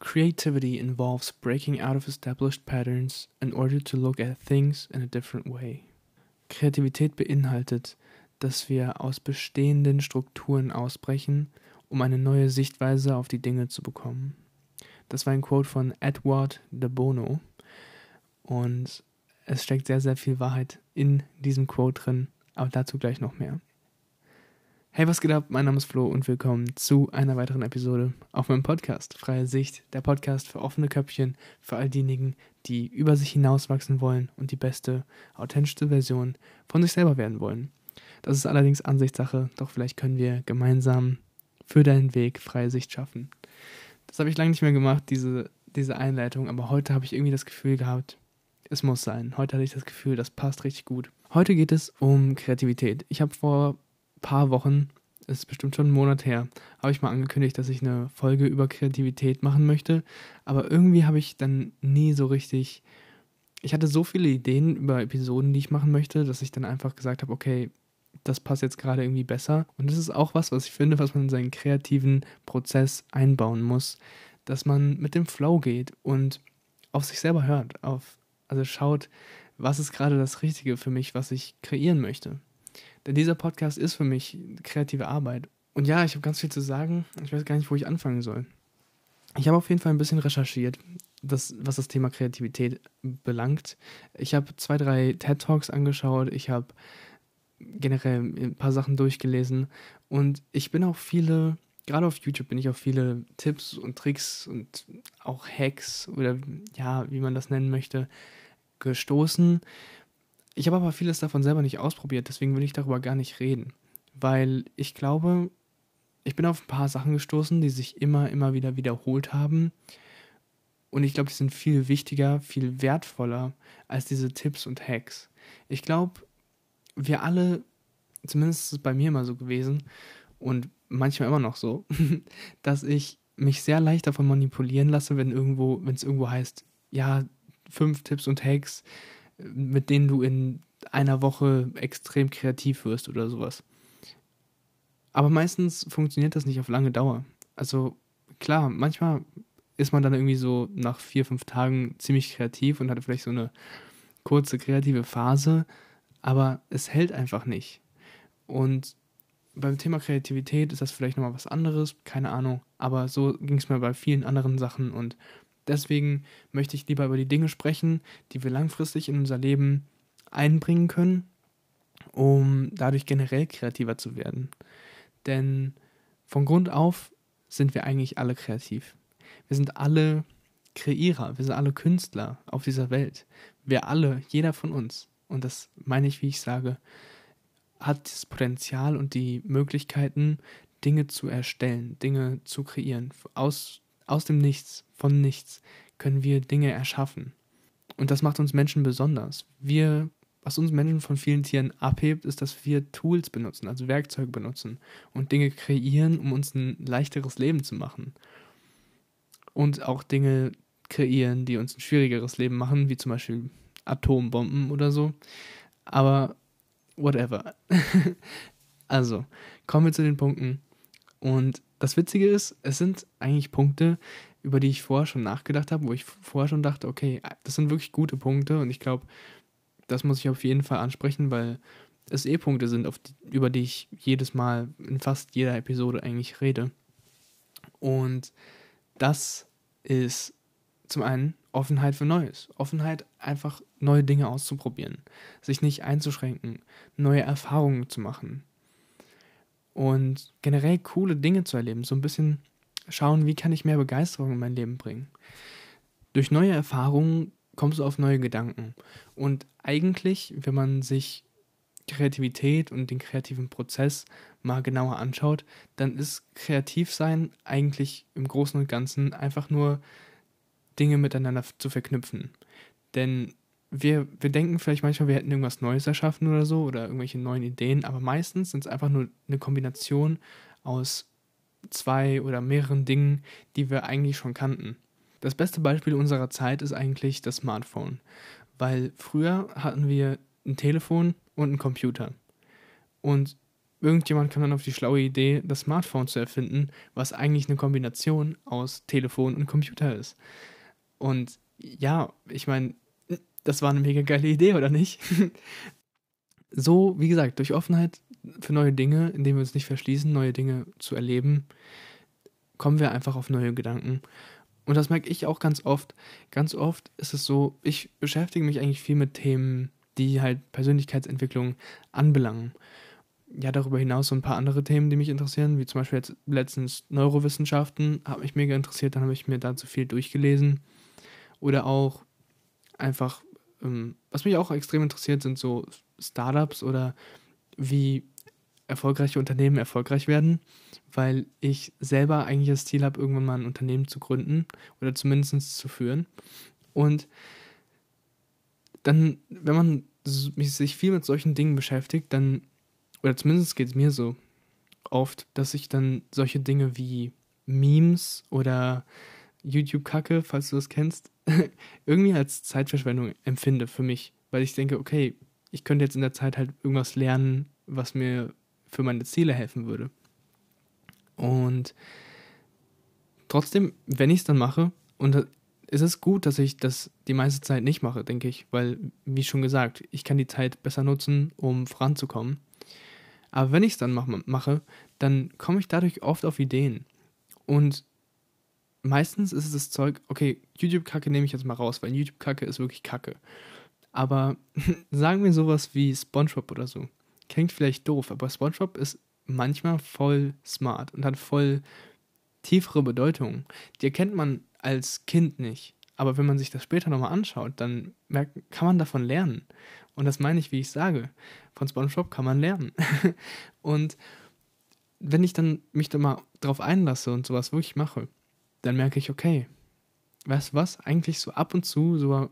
Creativity involves breaking out of established patterns in order to look at things in a different way. Kreativität beinhaltet, dass wir aus bestehenden Strukturen ausbrechen, um eine neue Sichtweise auf die Dinge zu bekommen. Das war ein Quote von Edward de Bono und es steckt sehr, sehr viel Wahrheit in diesem Quote drin, aber dazu gleich noch mehr. Hey, was geht ab? Mein Name ist Flo und willkommen zu einer weiteren Episode auf meinem Podcast Freie Sicht, der Podcast für offene Köpfchen, für all diejenigen, die über sich hinauswachsen wollen und die beste, authentischste Version von sich selber werden wollen. Das ist allerdings Ansichtssache, doch vielleicht können wir gemeinsam für deinen Weg freie Sicht schaffen. Das habe ich lange nicht mehr gemacht, diese, diese Einleitung, aber heute habe ich irgendwie das Gefühl gehabt, es muss sein. Heute hatte ich das Gefühl, das passt richtig gut. Heute geht es um Kreativität. Ich habe vor paar Wochen, ist bestimmt schon einen Monat her, habe ich mal angekündigt, dass ich eine Folge über Kreativität machen möchte. Aber irgendwie habe ich dann nie so richtig. Ich hatte so viele Ideen über Episoden, die ich machen möchte, dass ich dann einfach gesagt habe, okay, das passt jetzt gerade irgendwie besser. Und das ist auch was, was ich finde, was man in seinen kreativen Prozess einbauen muss, dass man mit dem Flow geht und auf sich selber hört, auf, also schaut, was ist gerade das Richtige für mich, was ich kreieren möchte. Denn dieser Podcast ist für mich kreative Arbeit. Und ja, ich habe ganz viel zu sagen. Ich weiß gar nicht, wo ich anfangen soll. Ich habe auf jeden Fall ein bisschen recherchiert, das, was das Thema Kreativität belangt. Ich habe zwei, drei TED Talks angeschaut. Ich habe generell ein paar Sachen durchgelesen und ich bin auch viele, gerade auf YouTube bin ich auf viele Tipps und Tricks und auch Hacks oder ja, wie man das nennen möchte, gestoßen. Ich habe aber vieles davon selber nicht ausprobiert, deswegen will ich darüber gar nicht reden, weil ich glaube, ich bin auf ein paar Sachen gestoßen, die sich immer, immer wieder wiederholt haben. Und ich glaube, die sind viel wichtiger, viel wertvoller als diese Tipps und Hacks. Ich glaube, wir alle, zumindest ist es bei mir immer so gewesen und manchmal immer noch so, dass ich mich sehr leicht davon manipulieren lasse, wenn irgendwo, wenn es irgendwo heißt, ja, fünf Tipps und Hacks, mit denen du in einer Woche extrem kreativ wirst oder sowas. Aber meistens funktioniert das nicht auf lange Dauer. Also klar, manchmal ist man dann irgendwie so nach vier, fünf Tagen ziemlich kreativ und hat vielleicht so eine kurze kreative Phase, aber es hält einfach nicht. Und beim Thema Kreativität ist das vielleicht nochmal was anderes, keine Ahnung, aber so ging es mir bei vielen anderen Sachen und deswegen möchte ich lieber über die Dinge sprechen, die wir langfristig in unser Leben einbringen können, um dadurch generell kreativer zu werden. Denn von Grund auf sind wir eigentlich alle kreativ. Wir sind alle Kreierer, wir sind alle Künstler auf dieser Welt. Wir alle, jeder von uns und das meine ich, wie ich sage, hat das Potenzial und die Möglichkeiten, Dinge zu erstellen, Dinge zu kreieren. Aus, aus dem Nichts, von nichts können wir Dinge erschaffen. Und das macht uns Menschen besonders. Wir, was uns Menschen von vielen Tieren abhebt, ist, dass wir Tools benutzen, also Werkzeuge benutzen und Dinge kreieren, um uns ein leichteres Leben zu machen. Und auch Dinge kreieren, die uns ein schwierigeres Leben machen, wie zum Beispiel Atombomben oder so. Aber whatever. also, kommen wir zu den Punkten. Und das Witzige ist, es sind eigentlich Punkte, über die ich vorher schon nachgedacht habe, wo ich vorher schon dachte, okay, das sind wirklich gute Punkte und ich glaube, das muss ich auf jeden Fall ansprechen, weil es eh Punkte sind, die, über die ich jedes Mal in fast jeder Episode eigentlich rede. Und das ist zum einen Offenheit für Neues. Offenheit, einfach neue Dinge auszuprobieren. Sich nicht einzuschränken, neue Erfahrungen zu machen. Und generell coole Dinge zu erleben. So ein bisschen schauen, wie kann ich mehr Begeisterung in mein Leben bringen. Durch neue Erfahrungen kommst du auf neue Gedanken. Und eigentlich, wenn man sich Kreativität und den kreativen Prozess mal genauer anschaut, dann ist Kreativsein eigentlich im Großen und Ganzen einfach nur Dinge miteinander zu verknüpfen. Denn wir, wir denken vielleicht manchmal, wir hätten irgendwas Neues erschaffen oder so oder irgendwelche neuen Ideen, aber meistens sind es einfach nur eine Kombination aus zwei oder mehreren Dingen, die wir eigentlich schon kannten. Das beste Beispiel unserer Zeit ist eigentlich das Smartphone, weil früher hatten wir ein Telefon und einen Computer. Und irgendjemand kam dann auf die schlaue Idee, das Smartphone zu erfinden, was eigentlich eine Kombination aus Telefon und Computer ist. Und ja, ich meine, das war eine mega geile Idee, oder nicht? so, wie gesagt, durch Offenheit für neue Dinge, indem wir uns nicht verschließen, neue Dinge zu erleben, kommen wir einfach auf neue Gedanken. Und das merke ich auch ganz oft. Ganz oft ist es so, ich beschäftige mich eigentlich viel mit Themen, die halt Persönlichkeitsentwicklung anbelangen. Ja, darüber hinaus so ein paar andere Themen, die mich interessieren, wie zum Beispiel jetzt letztens Neurowissenschaften, hat mich mega interessiert, dann habe ich mir dazu viel durchgelesen. Oder auch einfach, ähm, was mich auch extrem interessiert, sind so Startups oder wie erfolgreiche Unternehmen erfolgreich werden, weil ich selber eigentlich das Ziel habe, irgendwann mal ein Unternehmen zu gründen oder zumindest zu führen. Und dann, wenn man sich viel mit solchen Dingen beschäftigt, dann, oder zumindest geht es mir so oft, dass ich dann solche Dinge wie Memes oder YouTube-Kacke, falls du das kennst, irgendwie als Zeitverschwendung empfinde für mich, weil ich denke, okay, ich könnte jetzt in der Zeit halt irgendwas lernen, was mir für meine Ziele helfen würde. Und trotzdem, wenn ich es dann mache, und es ist gut, dass ich das die meiste Zeit nicht mache, denke ich, weil, wie schon gesagt, ich kann die Zeit besser nutzen, um voranzukommen. Aber wenn ich es dann mach, mache, dann komme ich dadurch oft auf Ideen. Und meistens ist es das Zeug, okay, YouTube-Kacke nehme ich jetzt mal raus, weil YouTube-Kacke ist wirklich Kacke. Aber sagen wir sowas wie SpongeBob oder so. Klingt vielleicht doof, aber SpongeBob ist manchmal voll smart und hat voll tiefere Bedeutung. Die erkennt man als Kind nicht. Aber wenn man sich das später nochmal anschaut, dann merkt, kann man davon lernen. Und das meine ich, wie ich sage. Von SpongeBob kann man lernen. und wenn ich dann mich da mal drauf einlasse und sowas wirklich mache, dann merke ich, okay, weißt du was, eigentlich so ab und zu so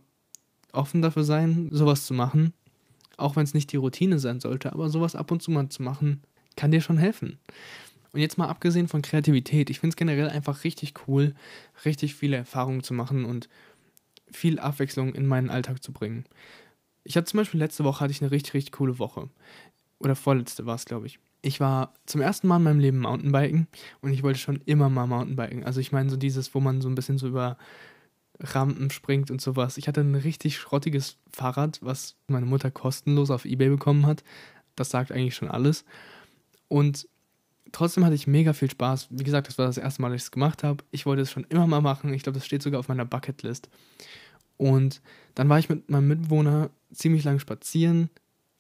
offen dafür sein, sowas zu machen, auch wenn es nicht die Routine sein sollte, aber sowas ab und zu mal zu machen, kann dir schon helfen. Und jetzt mal abgesehen von Kreativität, ich finde es generell einfach richtig cool, richtig viele Erfahrungen zu machen und viel Abwechslung in meinen Alltag zu bringen. Ich hatte zum Beispiel letzte Woche hatte ich eine richtig, richtig coole Woche. Oder vorletzte war es, glaube ich. Ich war zum ersten Mal in meinem Leben Mountainbiken und ich wollte schon immer mal Mountainbiken. Also ich meine so dieses, wo man so ein bisschen so über Rampen springt und sowas. Ich hatte ein richtig schrottiges Fahrrad, was meine Mutter kostenlos auf Ebay bekommen hat. Das sagt eigentlich schon alles. Und trotzdem hatte ich mega viel Spaß. Wie gesagt, das war das erste Mal, dass ich es gemacht habe. Ich wollte es schon immer mal machen. Ich glaube, das steht sogar auf meiner Bucketlist. Und dann war ich mit meinem Mitbewohner ziemlich lang spazieren.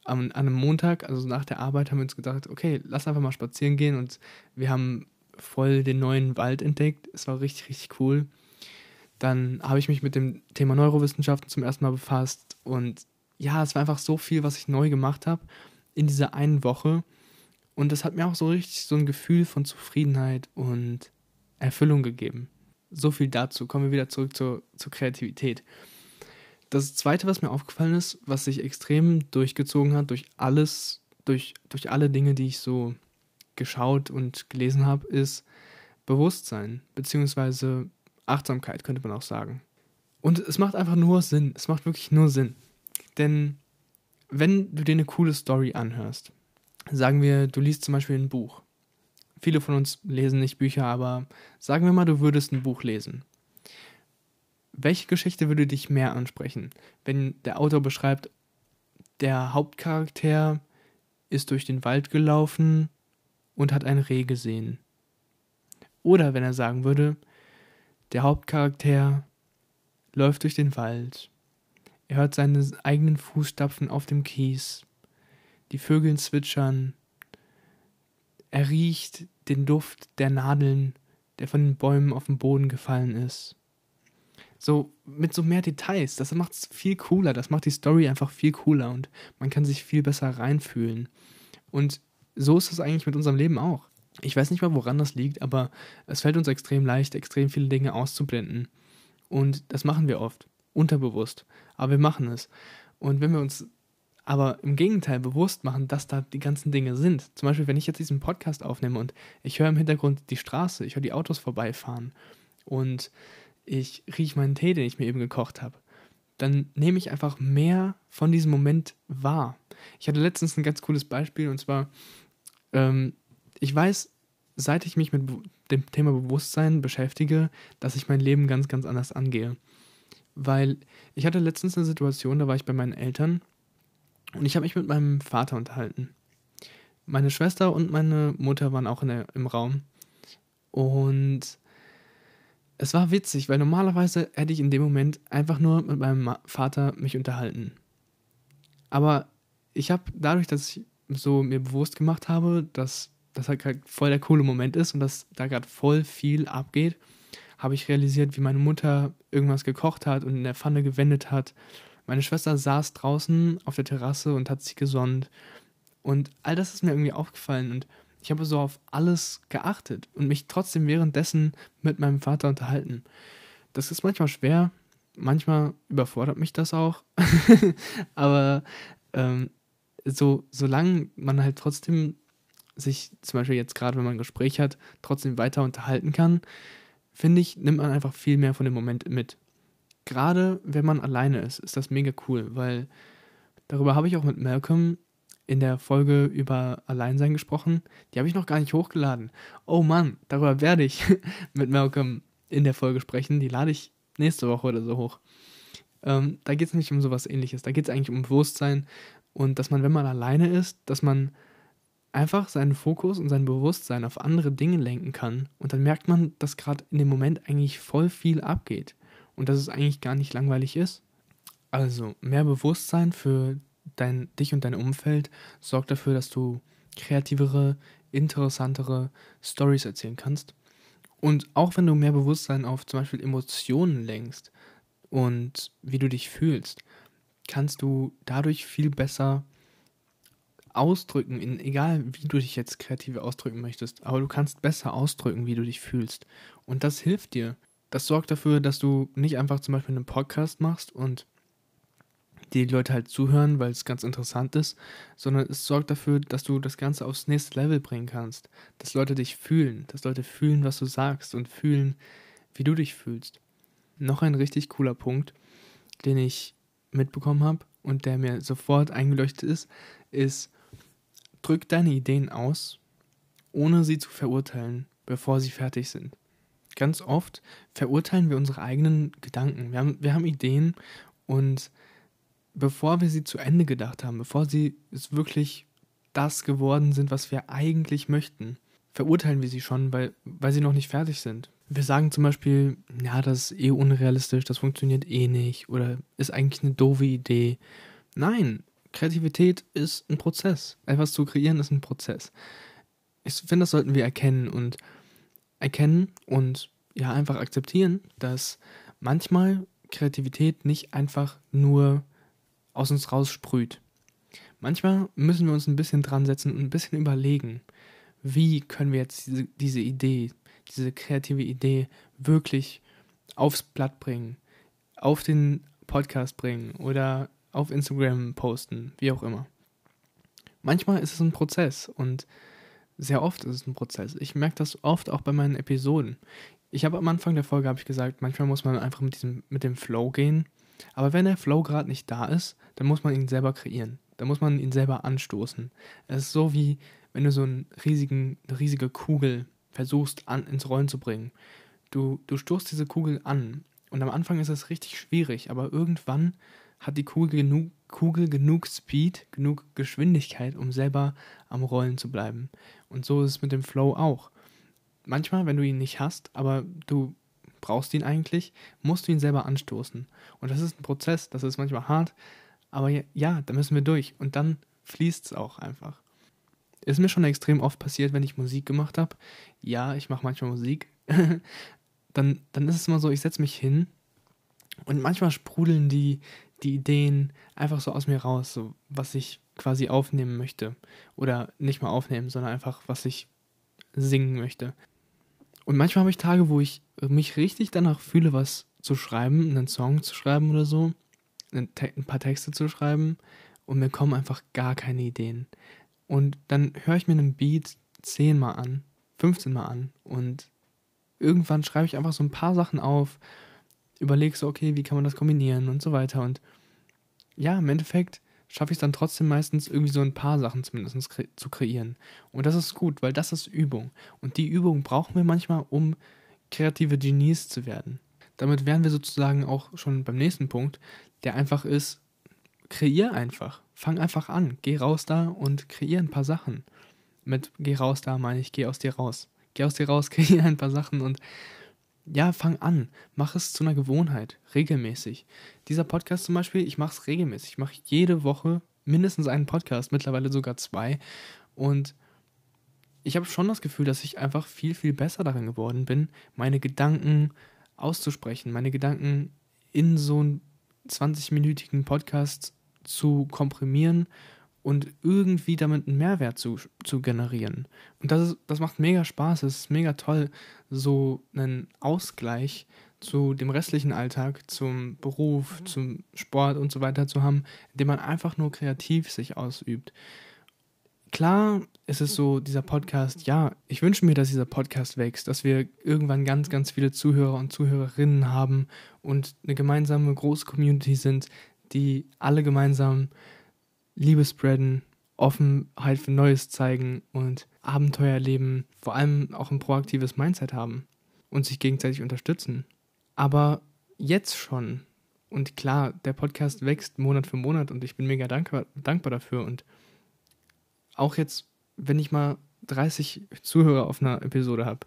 An, einem Montag, also nach der Arbeit, haben wir uns gedacht, okay, lass einfach mal spazieren gehen. Und wir haben voll den neuen Wald entdeckt. Es war richtig, richtig cool. Dann habe ich mich mit dem Thema Neurowissenschaften zum ersten Mal befasst. Und ja, es war einfach so viel, was ich neu gemacht habe in dieser einen Woche. Und das hat mir auch so richtig so ein Gefühl von Zufriedenheit und Erfüllung gegeben. So viel dazu. Kommen wir wieder zurück zur, zur Kreativität. Das zweite, was mir aufgefallen ist, was sich extrem durchgezogen hat durch alles, durch, durch alle Dinge, die ich so geschaut und gelesen habe, ist Bewusstsein, beziehungsweise Achtsamkeit, könnte man auch sagen. Und es macht einfach nur Sinn. Es macht wirklich nur Sinn. Denn wenn du dir eine coole Story anhörst, sagen wir, du liest zum Beispiel ein Buch. Viele von uns lesen nicht Bücher, aber sagen wir mal, du würdest ein Buch lesen. Welche Geschichte würde dich mehr ansprechen? Wenn der Autor beschreibt, der Hauptcharakter ist durch den Wald gelaufen und hat ein Reh gesehen. Oder wenn er sagen würde, der Hauptcharakter läuft durch den Wald. Er hört seine eigenen Fußstapfen auf dem Kies. Die Vögel zwitschern. Er riecht den Duft der Nadeln, der von den Bäumen auf den Boden gefallen ist. So mit so mehr Details, das macht es viel cooler, das macht die Story einfach viel cooler und man kann sich viel besser reinfühlen. Und so ist es eigentlich mit unserem Leben auch. Ich weiß nicht mal, woran das liegt, aber es fällt uns extrem leicht, extrem viele Dinge auszublenden. Und das machen wir oft, unterbewusst. Aber wir machen es. Und wenn wir uns aber im Gegenteil bewusst machen, dass da die ganzen Dinge sind. Zum Beispiel, wenn ich jetzt diesen Podcast aufnehme und ich höre im Hintergrund die Straße, ich höre die Autos vorbeifahren und ich rieche meinen Tee, den ich mir eben gekocht habe, dann nehme ich einfach mehr von diesem Moment wahr. Ich hatte letztens ein ganz cooles Beispiel und zwar ähm, ich weiß, seit ich mich mit dem Thema Bewusstsein beschäftige, dass ich mein Leben ganz, ganz anders angehe. Weil ich hatte letztens eine Situation, da war ich bei meinen Eltern und ich habe mich mit meinem Vater unterhalten. Meine Schwester und meine Mutter waren auch der, im Raum. Und es war witzig, weil normalerweise hätte ich in dem Moment einfach nur mit meinem Vater mich unterhalten. Aber ich habe dadurch, dass ich so mir bewusst gemacht habe, dass das halt voll der coole Moment ist und dass da gerade voll viel abgeht, habe ich realisiert, wie meine Mutter irgendwas gekocht hat und in der Pfanne gewendet hat. Meine Schwester saß draußen auf der Terrasse und hat sich gesonnt. Und all das ist mir irgendwie aufgefallen und ich habe so auf alles geachtet und mich trotzdem währenddessen mit meinem Vater unterhalten. Das ist manchmal schwer, manchmal überfordert mich das auch. Aber ähm, so, solange man halt trotzdem sich, zum Beispiel jetzt gerade, wenn man ein Gespräch hat, trotzdem weiter unterhalten kann, finde ich, nimmt man einfach viel mehr von dem Moment mit. Gerade wenn man alleine ist, ist das mega cool, weil darüber habe ich auch mit Malcolm in der Folge über Alleinsein gesprochen. Die habe ich noch gar nicht hochgeladen. Oh Mann, darüber werde ich mit Malcolm in der Folge sprechen. Die lade ich nächste Woche oder so hoch. Ähm, da geht es nicht um sowas ähnliches. Da geht es eigentlich um Bewusstsein und dass man, wenn man alleine ist, dass man einfach seinen Fokus und sein Bewusstsein auf andere Dinge lenken kann. Und dann merkt man, dass gerade in dem Moment eigentlich voll viel abgeht und dass es eigentlich gar nicht langweilig ist. Also mehr Bewusstsein für dein, dich und dein Umfeld sorgt dafür, dass du kreativere, interessantere Stories erzählen kannst. Und auch wenn du mehr Bewusstsein auf zum Beispiel Emotionen lenkst und wie du dich fühlst, kannst du dadurch viel besser ausdrücken, in, egal wie du dich jetzt kreativ ausdrücken möchtest, aber du kannst besser ausdrücken, wie du dich fühlst. Und das hilft dir. Das sorgt dafür, dass du nicht einfach zum Beispiel einen Podcast machst und die Leute halt zuhören, weil es ganz interessant ist, sondern es sorgt dafür, dass du das Ganze aufs nächste Level bringen kannst. Dass Leute dich fühlen, dass Leute fühlen, was du sagst und fühlen, wie du dich fühlst. Noch ein richtig cooler Punkt, den ich mitbekommen habe und der mir sofort eingeleuchtet ist, ist, drück deine Ideen aus, ohne sie zu verurteilen, bevor sie fertig sind. Ganz oft verurteilen wir unsere eigenen Gedanken. Wir haben, wir haben Ideen und bevor wir sie zu Ende gedacht haben, bevor sie es wirklich das geworden sind, was wir eigentlich möchten, verurteilen wir sie schon, weil, weil sie noch nicht fertig sind. Wir sagen zum Beispiel, ja, das ist eh unrealistisch, das funktioniert eh nicht oder ist eigentlich eine doofe Idee. Nein, Kreativität ist ein Prozess. Etwas zu kreieren ist ein Prozess. Ich finde, das sollten wir erkennen und erkennen und ja, einfach akzeptieren, dass manchmal Kreativität nicht einfach nur aus uns raussprüht. Manchmal müssen wir uns ein bisschen dran setzen und ein bisschen überlegen, wie können wir jetzt diese, diese Idee, diese kreative Idee wirklich aufs Blatt bringen, auf den Podcast bringen oder auf Instagram posten, wie auch immer. Manchmal ist es ein Prozess und sehr oft ist es ein Prozess. Ich merke das oft auch bei meinen Episoden. Ich habe am Anfang der Folge habe ich gesagt, manchmal muss man einfach mit diesem mit dem Flow gehen aber wenn der Flow gerade nicht da ist, dann muss man ihn selber kreieren. Dann muss man ihn selber anstoßen. Es ist so wie, wenn du so einen riesigen, eine riesige Kugel versuchst an, ins Rollen zu bringen. Du, du stoßt diese Kugel an und am Anfang ist es richtig schwierig, aber irgendwann hat die Kugel genug, Kugel genug Speed, genug Geschwindigkeit, um selber am Rollen zu bleiben. Und so ist es mit dem Flow auch. Manchmal, wenn du ihn nicht hast, aber du brauchst ihn eigentlich, musst du ihn selber anstoßen. Und das ist ein Prozess, das ist manchmal hart, aber ja, ja da müssen wir durch. Und dann fließt es auch einfach. Ist mir schon extrem oft passiert, wenn ich Musik gemacht habe. Ja, ich mache manchmal Musik. dann, dann ist es immer so, ich setze mich hin und manchmal sprudeln die, die Ideen einfach so aus mir raus, so was ich quasi aufnehmen möchte. Oder nicht mal aufnehmen, sondern einfach, was ich singen möchte. Und manchmal habe ich Tage, wo ich mich richtig danach fühle, was zu schreiben, einen Song zu schreiben oder so, ein, paar Texte zu schreiben und mir kommen einfach gar keine Ideen. Und dann höre ich mir einen Beat zehnmal an, 15 Mal an und irgendwann schreibe ich einfach so ein paar Sachen auf, überlege so, okay, wie kann man das kombinieren und so weiter. Und ja, im Endeffekt schaffe ich es dann trotzdem meistens irgendwie so ein paar Sachen zumindest kre zu kreieren. Und das ist gut, weil das ist Übung. Und die Übung brauchen wir manchmal, um kreative Genies zu werden. Damit wären wir sozusagen auch schon beim nächsten Punkt, der einfach ist, kreier einfach. Fang einfach an. Geh raus da und kreier ein paar Sachen. Mit geh raus da meine ich, geh aus dir raus. Geh aus dir raus, kreier ein paar Sachen und ja, fang an. Mach es zu einer Gewohnheit, regelmäßig. Dieser Podcast zum Beispiel, ich mache es regelmäßig. Ich mache jede Woche mindestens einen Podcast, mittlerweile sogar zwei. Und ich habe schon das Gefühl, dass ich einfach viel, viel besser darin geworden bin, meine Gedanken auszusprechen, meine Gedanken in so einen 20-minütigen Podcast zu komprimieren und irgendwie damit einen Mehrwert zu, zu generieren. Und das, ist, das macht mega Spaß, es ist mega toll, so einen Ausgleich zu dem restlichen Alltag, zum Beruf, zum Sport und so weiter zu haben, indem man einfach nur kreativ sich ausübt. Klar ist es so, dieser Podcast, ja, ich wünsche mir, dass dieser Podcast wächst, dass wir irgendwann ganz, ganz viele Zuhörer und Zuhörerinnen haben und eine gemeinsame große Community sind, die alle gemeinsam Liebe spreaden, Offenheit für Neues zeigen und Abenteuer erleben, vor allem auch ein proaktives Mindset haben und sich gegenseitig unterstützen. Aber jetzt schon, und klar, der Podcast wächst Monat für Monat und ich bin mega dankbar, dankbar dafür. Und auch jetzt, wenn ich mal 30 Zuhörer auf einer Episode habe,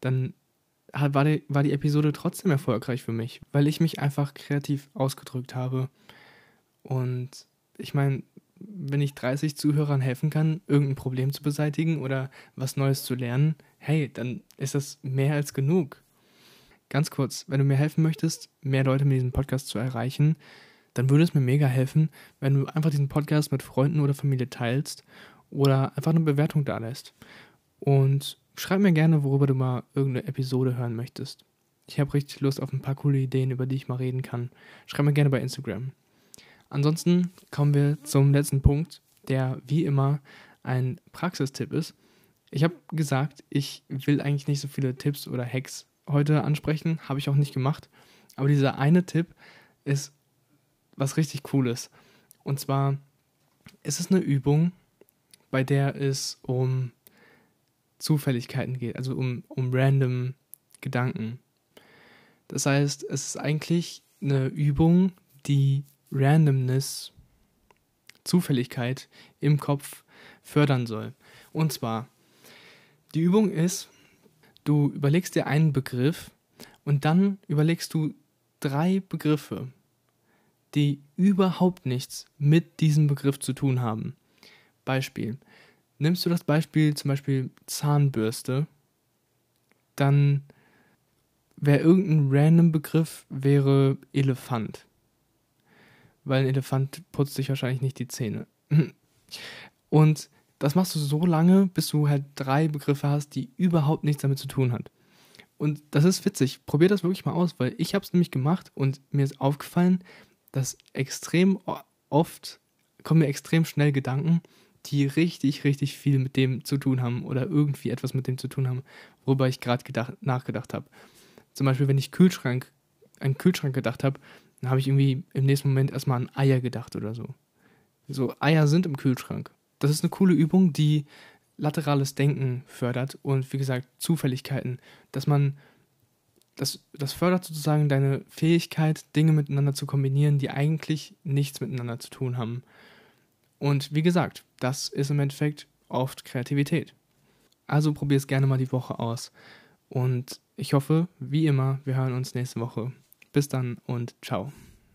dann war die, war die Episode trotzdem erfolgreich für mich, weil ich mich einfach kreativ ausgedrückt habe. Und ich meine, wenn ich 30 Zuhörern helfen kann, irgendein Problem zu beseitigen oder was Neues zu lernen, hey, dann ist das mehr als genug. Ganz kurz, wenn du mir helfen möchtest, mehr Leute mit diesem Podcast zu erreichen, dann würde es mir mega helfen, wenn du einfach diesen Podcast mit Freunden oder Familie teilst oder einfach eine Bewertung da lässt. Und schreib mir gerne, worüber du mal irgendeine Episode hören möchtest. Ich habe richtig Lust auf ein paar coole Ideen, über die ich mal reden kann. Schreib mir gerne bei Instagram. Ansonsten kommen wir zum letzten Punkt, der wie immer ein Praxistipp ist. Ich habe gesagt, ich will eigentlich nicht so viele Tipps oder Hacks heute ansprechen, habe ich auch nicht gemacht. Aber dieser eine Tipp ist was richtig Cooles. Und zwar ist es eine Übung, bei der es um Zufälligkeiten geht, also um, um random Gedanken. Das heißt, es ist eigentlich eine Übung, die Randomness, Zufälligkeit im Kopf fördern soll. Und zwar, die Übung ist, du überlegst dir einen Begriff und dann überlegst du drei Begriffe, die überhaupt nichts mit diesem Begriff zu tun haben. Beispiel. Nimmst du das Beispiel zum Beispiel Zahnbürste, dann wäre irgendein random Begriff wäre Elefant weil ein Elefant putzt sich wahrscheinlich nicht die Zähne. Und das machst du so lange, bis du halt drei Begriffe hast, die überhaupt nichts damit zu tun haben. Und das ist witzig. Probier das wirklich mal aus, weil ich habe es nämlich gemacht und mir ist aufgefallen, dass extrem oft kommen mir extrem schnell Gedanken, die richtig, richtig viel mit dem zu tun haben oder irgendwie etwas mit dem zu tun haben, worüber ich gerade nachgedacht habe. Zum Beispiel, wenn ich Kühlschrank, einen Kühlschrank gedacht habe, dann habe ich irgendwie im nächsten Moment erstmal an Eier gedacht oder so. So, Eier sind im Kühlschrank. Das ist eine coole Übung, die laterales Denken fördert und wie gesagt, Zufälligkeiten, dass man das, das fördert sozusagen deine Fähigkeit, Dinge miteinander zu kombinieren, die eigentlich nichts miteinander zu tun haben. Und wie gesagt, das ist im Endeffekt oft Kreativität. Also probier es gerne mal die Woche aus. Und ich hoffe, wie immer, wir hören uns nächste Woche. Bis dann und ciao.